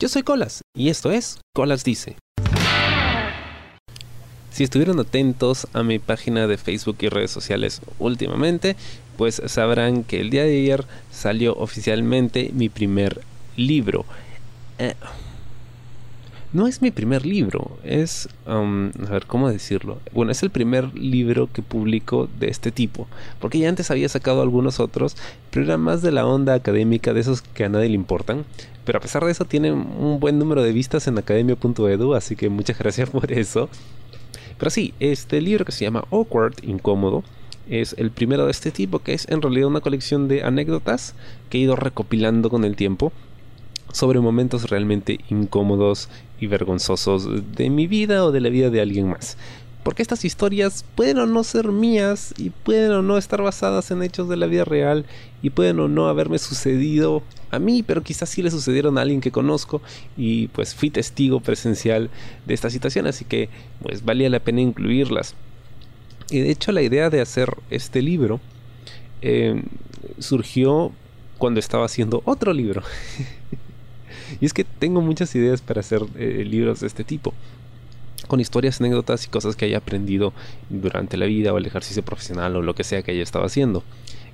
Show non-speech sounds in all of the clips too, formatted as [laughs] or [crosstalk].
Yo soy Colas y esto es Colas Dice. Si estuvieron atentos a mi página de Facebook y redes sociales últimamente, pues sabrán que el día de ayer salió oficialmente mi primer libro. Eh, no es mi primer libro, es, um, a ver, ¿cómo decirlo? Bueno, es el primer libro que publico de este tipo, porque ya antes había sacado algunos otros, pero era más de la onda académica, de esos que a nadie le importan. Pero a pesar de eso tiene un buen número de vistas en academia.edu, así que muchas [laughs] gracias por eso. Pero sí, este libro que se llama Awkward, Incómodo, es el primero de este tipo, que es en realidad una colección de anécdotas que he ido recopilando con el tiempo sobre momentos realmente incómodos y vergonzosos de mi vida o de la vida de alguien más. Porque estas historias pueden o no ser mías y pueden o no estar basadas en hechos de la vida real y pueden o no haberme sucedido a mí, pero quizás sí le sucedieron a alguien que conozco y pues fui testigo presencial de esta situación, así que pues valía la pena incluirlas. Y de hecho la idea de hacer este libro eh, surgió cuando estaba haciendo otro libro. [laughs] Y es que tengo muchas ideas para hacer eh, libros de este tipo con historias, anécdotas y cosas que haya aprendido durante la vida o el ejercicio profesional o lo que sea que haya estado haciendo.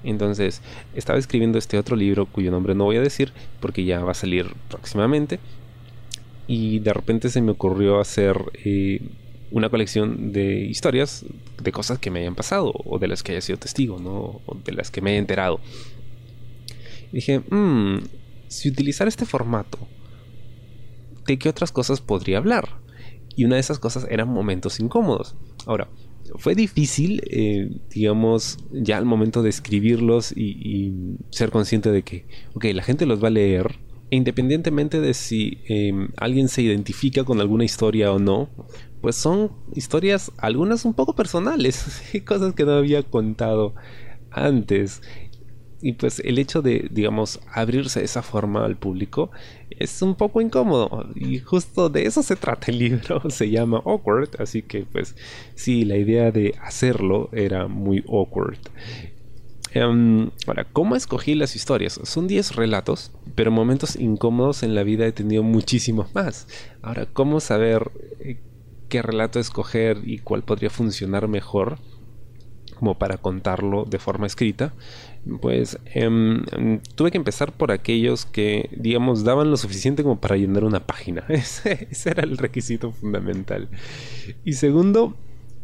Entonces, estaba escribiendo este otro libro cuyo nombre no voy a decir porque ya va a salir próximamente. Y de repente se me ocurrió hacer eh, una colección de historias de cosas que me hayan pasado o de las que haya sido testigo, ¿no? O de las que me haya enterado. Y dije, mmm, si utilizar este formato, ¿de qué otras cosas podría hablar? Y una de esas cosas eran momentos incómodos. Ahora, fue difícil, eh, digamos, ya al momento de escribirlos y, ser consciente de que, ok, la gente los va a leer, e independientemente de si em, alguien se identifica con alguna historia o no, pues son historias, algunas un poco personales, [laughs] cosas que no había contado antes y pues el hecho de, digamos, abrirse de esa forma al público es un poco incómodo. Y justo de eso se trata el libro. [laughs] Se llama Awkward. Así que pues sí, la idea de hacerlo era muy awkward. Um, ahora, ¿cómo escogí las historias? Son 10 relatos, pero momentos incómodos en la vida he tenido muchísimos más. Ahora, ¿cómo saber eh, qué relato escoger y cuál podría funcionar mejor? Como para contarlo de forma escrita, pues em, tuve que empezar por aquellos que, digamos, daban lo suficiente como para llenar una página. [laughs] Ese, era el requisito fundamental. Y segundo,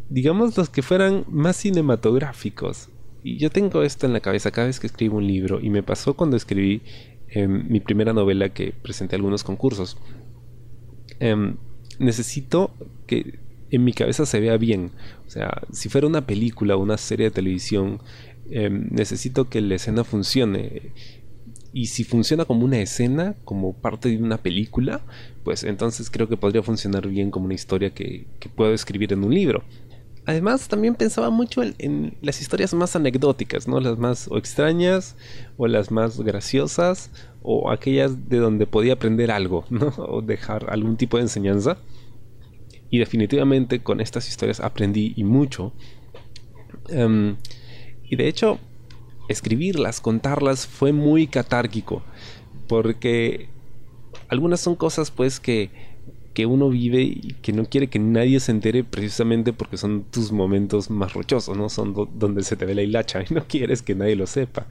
digamos los que fueran más cinematográficos. Y yo tengo esto en la cabeza cada vez que escribo un libro, y me pasó cuando escribí em, mi primera novela que presenté algunos concursos. Em, necesito que en mi cabeza se vea bien. O sea, si fuera una película o una serie de televisión, em, necesito que la escena funcione. Y si funciona como una escena, como parte de una película, pues entonces creo que podría funcionar bien como una historia que, puedo escribir en un libro. Además, también pensaba mucho en, las historias más anecdóticas, ¿no? Las más extrañas, o las más graciosas, o aquellas de donde podía aprender algo, [laughs] ¿no? O dejar algún tipo de enseñanza. Y definitivamente con estas historias aprendí y mucho. Em, y de hecho, escribirlas, contarlas fue muy catárquico. Porque algunas son cosas pues que, que uno vive y que no quiere que nadie se entere precisamente porque son tus momentos más rochosos, ¿no? Son donde se te ve la hilacha y no [laughs] quieres que nadie lo sepa.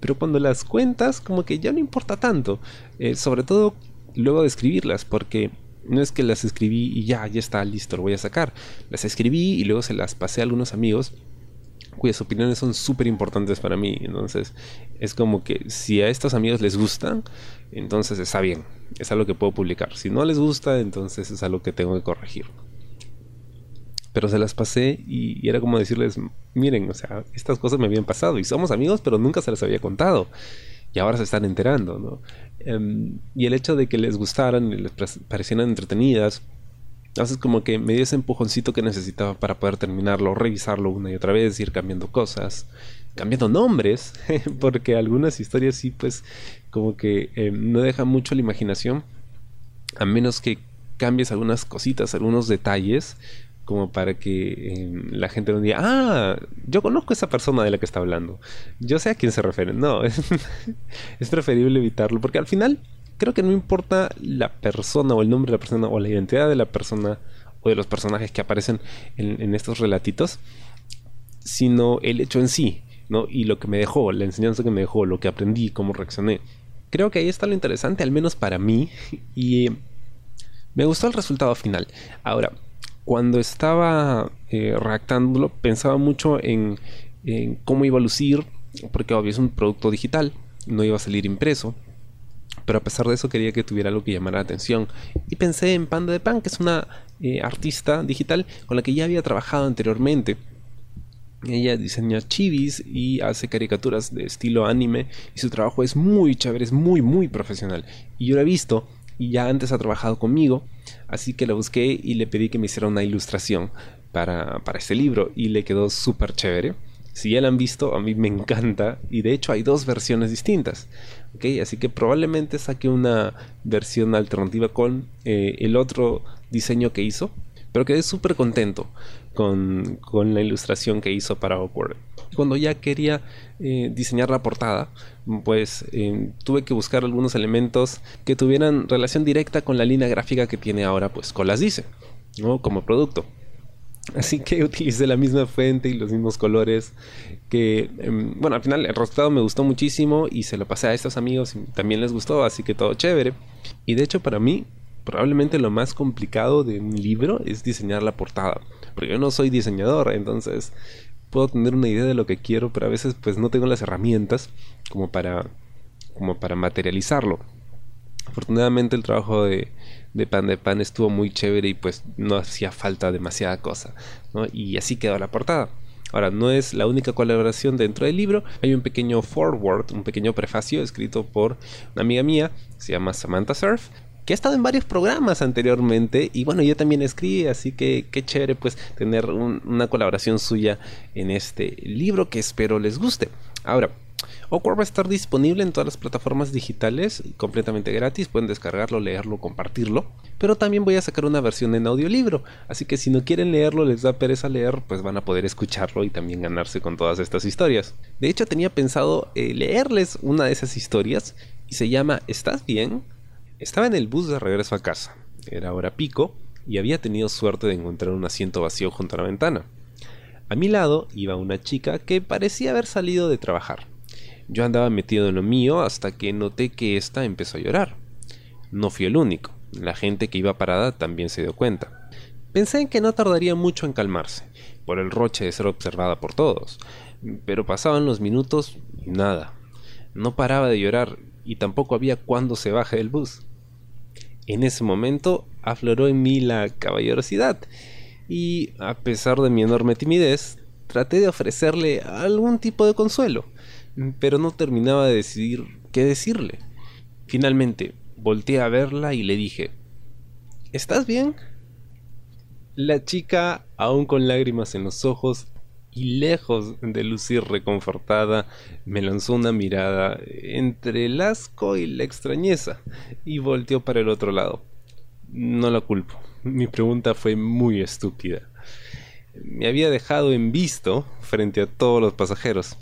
Pero cuando las cuentas, como que ya no importa tanto. Eh, sobre todo luego de escribirlas, porque no es que las escribí y ya, ya está listo, lo voy a sacar. Las escribí y luego se las pasé a algunos amigos cuyas opiniones son súper importantes para mí. Entonces, es como que si a estos amigos les gustan, entonces está bien, es algo que puedo publicar. Si no les gusta, entonces es algo que tengo que corregir. Pero se las pasé y, y era como decirles, miren, o sea, estas cosas me habían pasado y somos amigos, pero nunca se las había contado y ahora se están enterando, ¿no? Em, y el hecho de que les gustaran y les parecieran entretenidas, entonces como que me dio ese empujoncito que necesitaba para poder terminarlo, revisarlo una y otra vez, ir cambiando cosas, cambiando nombres, [laughs] porque algunas historias sí pues como que em, no dejan mucho la imaginación, a menos que cambies algunas cositas, algunos detalles, como para que em, la gente no diga, ah, yo conozco a esa persona de la que está hablando, yo sé a quién se refiere. No, [laughs] es, preferible evitarlo, porque al final creo que no importa la persona o el nombre de la persona o la identidad de la persona o de los personajes que aparecen en, estos relatitos, sino el hecho en sí, ¿no? Y lo que me dejó, la enseñanza que me dejó, lo que aprendí, cómo reaccioné. Creo que ahí está lo interesante, al menos para mí, [laughs] y me gustó el resultado final. Ahora, cuando estaba eh, redactándolo, pensaba mucho en, cómo iba a lucir, porque obvio es un producto digital, no iba a salir impreso pero a pesar de eso quería que tuviera algo que llamara la atención. Y pensé en Panda de Pan, que es una eh, artista digital con la que ya había trabajado anteriormente. Ella diseña chivis y hace caricaturas de estilo anime y su trabajo es muy chévere, es muy muy profesional. Y yo la he visto y ya antes ha trabajado conmigo, así que la busqué y le pedí que me hiciera una ilustración para, para este libro y le quedó súper chévere. Si ya la han visto, a mí me encanta y de hecho hay dos versiones distintas. Así que probablemente saque una versión alternativa con eh, el otro diseño que hizo. Pero quedé súper contento con, la ilustración que hizo para Awkward. Cuando ya quería eh, diseñar la portada, pues eh, tuve que buscar algunos elementos que tuvieran relación directa con la línea gráfica que tiene ahora, pues Colas dice, ¿no? Como producto. Así que [laughs] utilicé la misma fuente y los mismos colores. Que, em, bueno, al final el resultado me gustó muchísimo y se lo pasé a estos amigos y también les gustó, así que todo chévere. Y de hecho, para mí, probablemente lo más complicado de un libro es diseñar la portada. Porque yo no soy diseñador, entonces puedo tener una idea de lo que quiero, pero a veces pues no tengo las herramientas como para, como para materializarlo. Afortunadamente el trabajo de, de Pan de Pan estuvo muy chévere y pues no hacía falta demasiada cosa. Y así quedó la portada. Ahora, no es la única colaboración dentro del libro, hay un pequeño forward, un pequeño prefacio escrito por una amiga mía, se llama Samantha Surf, que ha estado en varios programas anteriormente y bueno, yo también escribí, así que qué chévere pues tener una colaboración suya en este libro que espero les guste. Ahora, Awkward va a estar disponible en todas las plataformas digitales completamente gratis, pueden descargarlo, leerlo, compartirlo, pero también voy a sacar una versión en audiolibro, así que si no quieren leerlo, les da pereza leer, pues van a poder escucharlo y también ganarse con todas estas historias. De hecho, tenía pensado eh, leerles una de esas historias y se llama ¿Estás bien? Estaba en el bus de regreso a casa, era hora pico y había tenido suerte de encontrar un asiento vacío junto a la ventana. A mi lado iba una chica que parecía haber salido de trabajar. Yo andaba metido en lo mío hasta que noté que ésta empezó a llorar. No fui el único, la gente que iba parada también se dio cuenta. Pensé en que no tardaría mucho en calmarse, por el roche de ser observada por todos, pero pasaban los minutos y nada. No paraba de llorar y tampoco había cuándo se baje del bus. En ese momento afloró en mí la caballerosidad y, a pesar de mi enorme timidez, traté de ofrecerle algún tipo de consuelo pero no terminaba de decidir qué decirle. Finalmente, volteé a verla y le dije, ¿Estás bien? La chica, aún con lágrimas en los ojos y lejos de lucir reconfortada, me lanzó una mirada entre el asco y la extrañeza y volteó para el otro lado. No la culpo, mi pregunta fue muy estúpida. Me había dejado en visto frente a todos los pasajeros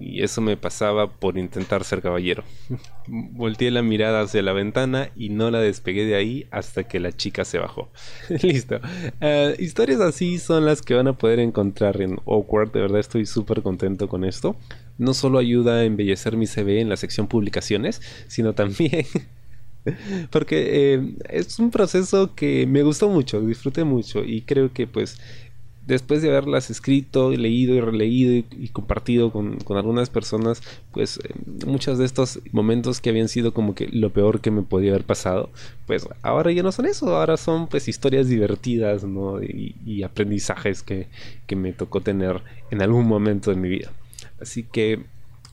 y eso me pasaba por intentar ser caballero. [laughs] Volteé la mirada hacia la ventana y no la despegué de ahí hasta que la chica se bajó. [laughs] Listo. Eh, historias así son las que van a poder encontrar en Awkward. De verdad estoy súper contento con esto. No solo ayuda a embellecer mi CV en la sección publicaciones, [laughs] sino también... porque eh, es un proceso que me gustó mucho, disfruté mucho y creo que pues después de haberlas escrito, leído y releído y, compartido con, algunas personas, pues eh, muchos de estos momentos que habían sido como que lo peor que me podía haber pasado, pues ahora ya no son eso, ahora son pues historias divertidas, ¿no? Y, y aprendizajes que, que me tocó tener en algún momento de mi vida. Así que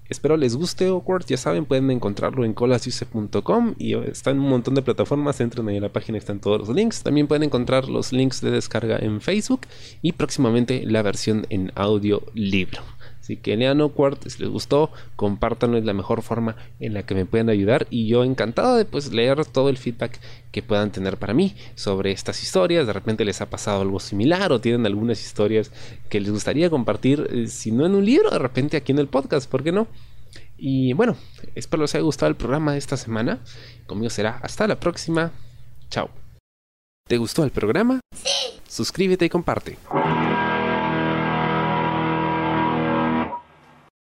Espero les guste Awkward, ya saben, pueden encontrarlo en colasuse.com y está en un montón de plataformas, entren ahí a la página, están todos los links. También pueden encontrar los links de descarga en Facebook y próximamente la versión en audio libro. Así que lean Awkward, si les gustó, compártanlo, es la mejor forma en la que me pueden ayudar y yo encantado de pues leer todo el feedback que puedan tener para mí sobre estas historias, de repente les ha pasado algo similar o tienen algunas historias que les gustaría compartir, eh, si no en un libro, de repente aquí en el podcast, ¿por qué no? Y bueno, espero les haya gustado el programa de esta semana. Conmigo será hasta la próxima. Chao. ¿Te gustó el programa? Sí. Suscríbete y comparte.